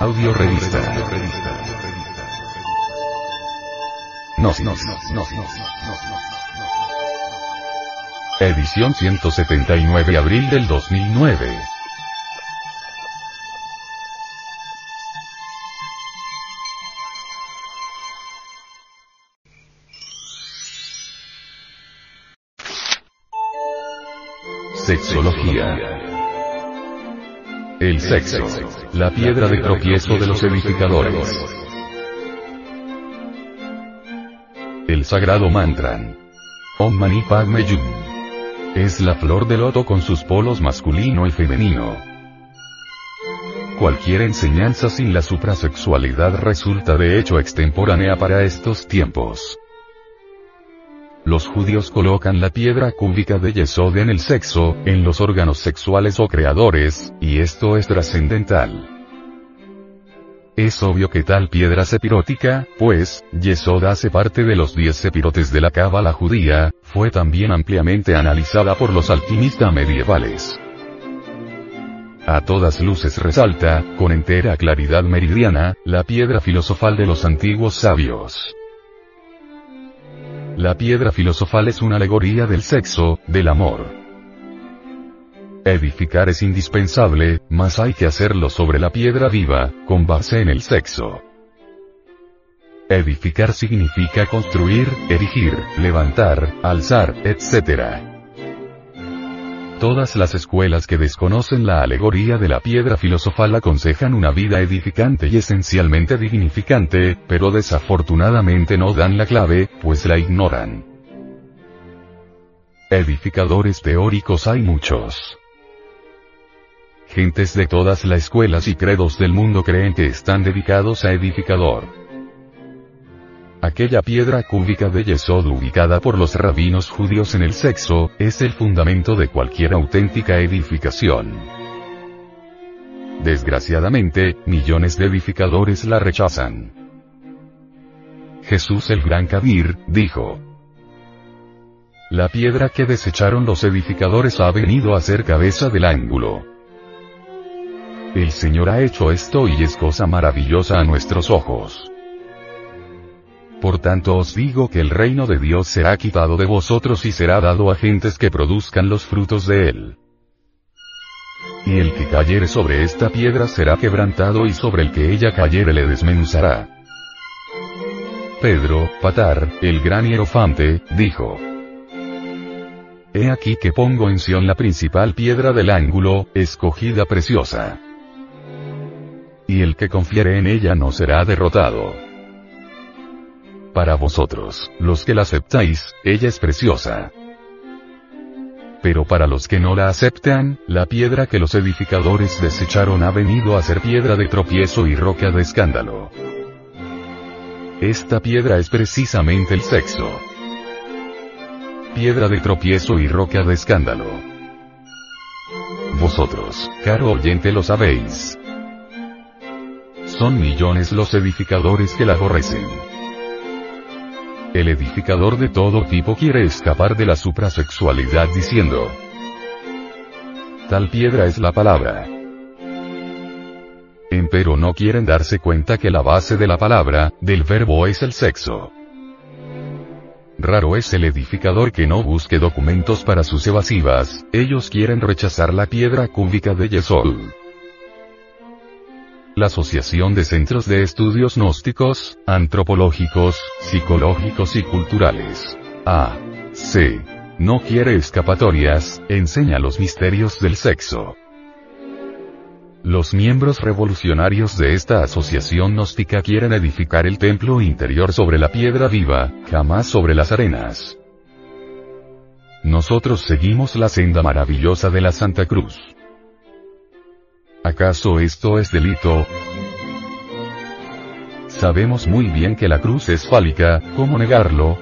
Audio revista. Gnosis. Edición 179 abril del 2009. Sexología. El sexo. La piedra de tropiezo de los edificadores. El sagrado mantra. Om Mani Padme Hum. Es la flor de loto con sus polos masculino y femenino. Cualquier enseñanza sin la suprasexualidad resulta de hecho extemporánea para estos tiempos. Los judíos colocan la piedra cúbica de Yesod en el sexo, en los órganos sexuales o creadores, y esto es trascendental. Es obvio que tal piedra sepirótica, pues, Yesod hace parte de los diez sepirotes de la cábala judía, fue también ampliamente analizada por los alquimistas medievales. A todas luces resalta, con entera claridad meridiana, la piedra filosofal de los antiguos sabios. La piedra filosofal es una alegoría del sexo, del amor. Edificar es indispensable, mas hay que hacerlo sobre la piedra viva, con base en el sexo. Edificar significa construir, erigir, levantar, alzar, etc. Todas las escuelas que desconocen la alegoría de la piedra filosofal aconsejan una vida edificante y esencialmente dignificante, pero desafortunadamente no dan la clave, pues la ignoran. Edificadores teóricos hay muchos. Gentes de todas las escuelas y credos del mundo creen que están dedicados a edificador. Aquella piedra cúbica de Yesod ubicada por los rabinos judíos en el sexo, es el fundamento de cualquier auténtica edificación. Desgraciadamente, millones de edificadores la rechazan. Jesús el Gran Kabir, dijo. La piedra que desecharon los edificadores ha venido a ser cabeza del ángulo. El Señor ha hecho esto y es cosa maravillosa a nuestros ojos. Por tanto os digo que el reino de Dios será quitado de vosotros y será dado a gentes que produzcan los frutos de él. Y el que cayere sobre esta piedra será quebrantado y sobre el que ella cayere le desmenuzará. Pedro, Patar, el gran hierofante, dijo. He aquí que pongo en Sión la principal piedra del ángulo, escogida preciosa. Y el que confiere en ella no será derrotado para vosotros, los que la aceptáis, ella es preciosa. Pero para los que no la aceptan, la piedra que los edificadores desecharon ha venido a ser piedra de tropiezo y roca de escándalo. Esta piedra es precisamente el sexo. Piedra de tropiezo y roca de escándalo. Vosotros, caro oyente, lo sabéis. Son millones los edificadores que la aborrecen. El edificador de todo tipo quiere escapar de la suprasexualidad diciendo, tal piedra es la palabra. Empero no quieren darse cuenta que la base de la palabra, del verbo es el sexo. Raro es el edificador que no busque documentos para sus evasivas, ellos quieren rechazar la piedra cúbica de Yesol la Asociación de Centros de Estudios Gnósticos, Antropológicos, Psicológicos y Culturales. A. C. No quiere escapatorias, enseña los misterios del sexo. Los miembros revolucionarios de esta asociación gnóstica quieren edificar el templo interior sobre la piedra viva, jamás sobre las arenas. Nosotros seguimos la senda maravillosa de la Santa Cruz. ¿Acaso esto es delito? Sabemos muy bien que la cruz es fálica, ¿cómo negarlo?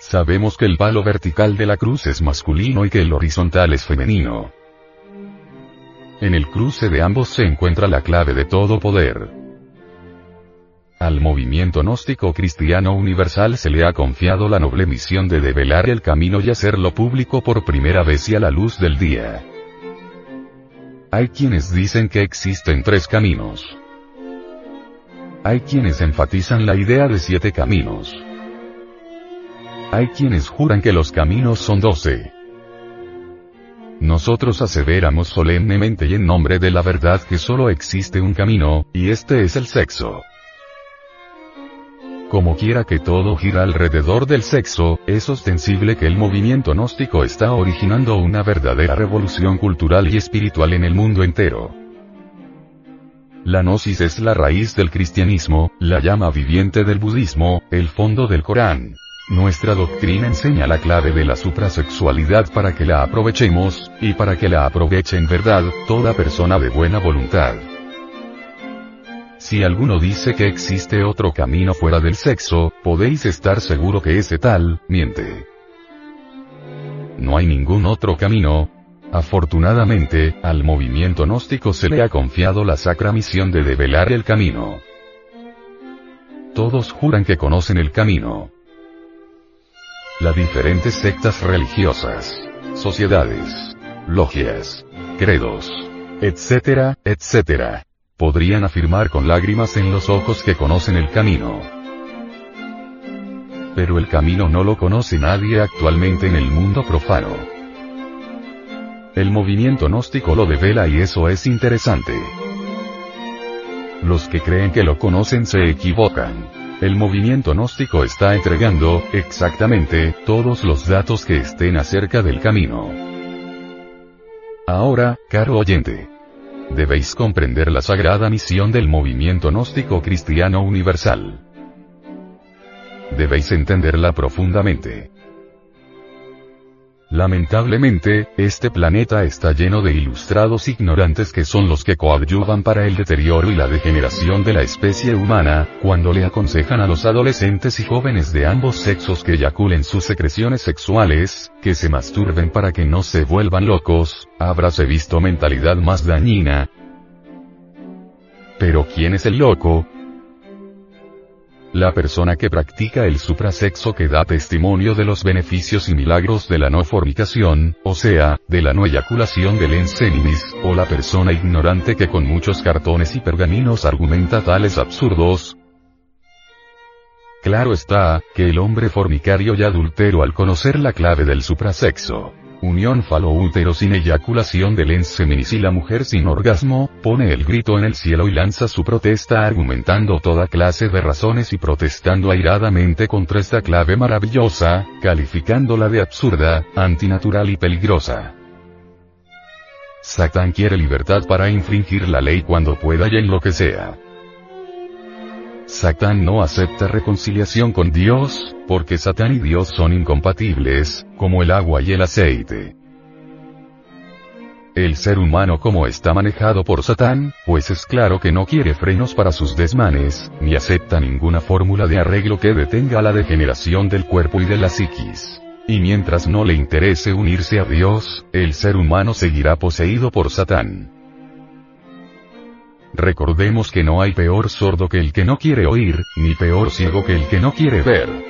Sabemos que el palo vertical de la cruz es masculino y que el horizontal es femenino. En el cruce de ambos se encuentra la clave de todo poder. Al movimiento gnóstico cristiano universal se le ha confiado la noble misión de develar el camino y hacerlo público por primera vez y a la luz del día. Hay quienes dicen que existen tres caminos. Hay quienes enfatizan la idea de siete caminos. Hay quienes juran que los caminos son doce. Nosotros aseveramos solemnemente y en nombre de la verdad que solo existe un camino, y este es el sexo. Como quiera que todo gira alrededor del sexo, es ostensible que el movimiento gnóstico está originando una verdadera revolución cultural y espiritual en el mundo entero. La gnosis es la raíz del cristianismo, la llama viviente del budismo, el fondo del Corán. Nuestra doctrina enseña la clave de la suprasexualidad para que la aprovechemos, y para que la aproveche en verdad, toda persona de buena voluntad. Si alguno dice que existe otro camino fuera del sexo, podéis estar seguro que ese tal, miente. No hay ningún otro camino. Afortunadamente, al movimiento gnóstico se le ha confiado la sacra misión de develar el camino. Todos juran que conocen el camino. Las diferentes sectas religiosas, sociedades, logias, credos, etcétera, etcétera podrían afirmar con lágrimas en los ojos que conocen el camino. Pero el camino no lo conoce nadie actualmente en el mundo profano. El movimiento gnóstico lo devela y eso es interesante. Los que creen que lo conocen se equivocan. El movimiento gnóstico está entregando, exactamente, todos los datos que estén acerca del camino. Ahora, caro oyente, debéis comprender la sagrada misión del movimiento gnóstico cristiano universal. Debéis entenderla profundamente. Lamentablemente, este planeta está lleno de ilustrados ignorantes que son los que coadyuvan para el deterioro y la degeneración de la especie humana, cuando le aconsejan a los adolescentes y jóvenes de ambos sexos que eyaculen sus secreciones sexuales, que se masturben para que no se vuelvan locos, habráse visto mentalidad más dañina. Pero ¿quién es el loco? La persona que practica el suprasexo que da testimonio de los beneficios y milagros de la no fornicación, o sea, de la no eyaculación del enseninis, o la persona ignorante que con muchos cartones y pergaminos argumenta tales absurdos. Claro está, que el hombre fornicario y adultero al conocer la clave del suprasexo, unión falo-útero sin eyaculación del enseminis y la mujer sin orgasmo, pone el grito en el cielo y lanza su protesta argumentando toda clase de razones y protestando airadamente contra esta clave maravillosa, calificándola de absurda, antinatural y peligrosa. Satán quiere libertad para infringir la ley cuando pueda y en lo que sea. Satán no acepta reconciliación con Dios, porque Satán y Dios son incompatibles, como el agua y el aceite. El ser humano como está manejado por Satán, pues es claro que no quiere frenos para sus desmanes, ni acepta ninguna fórmula de arreglo que detenga la degeneración del cuerpo y de la psiquis. Y mientras no le interese unirse a Dios, el ser humano seguirá poseído por Satán. Recordemos que no hay peor sordo que el que no quiere oír, ni peor ciego que el que no quiere ver.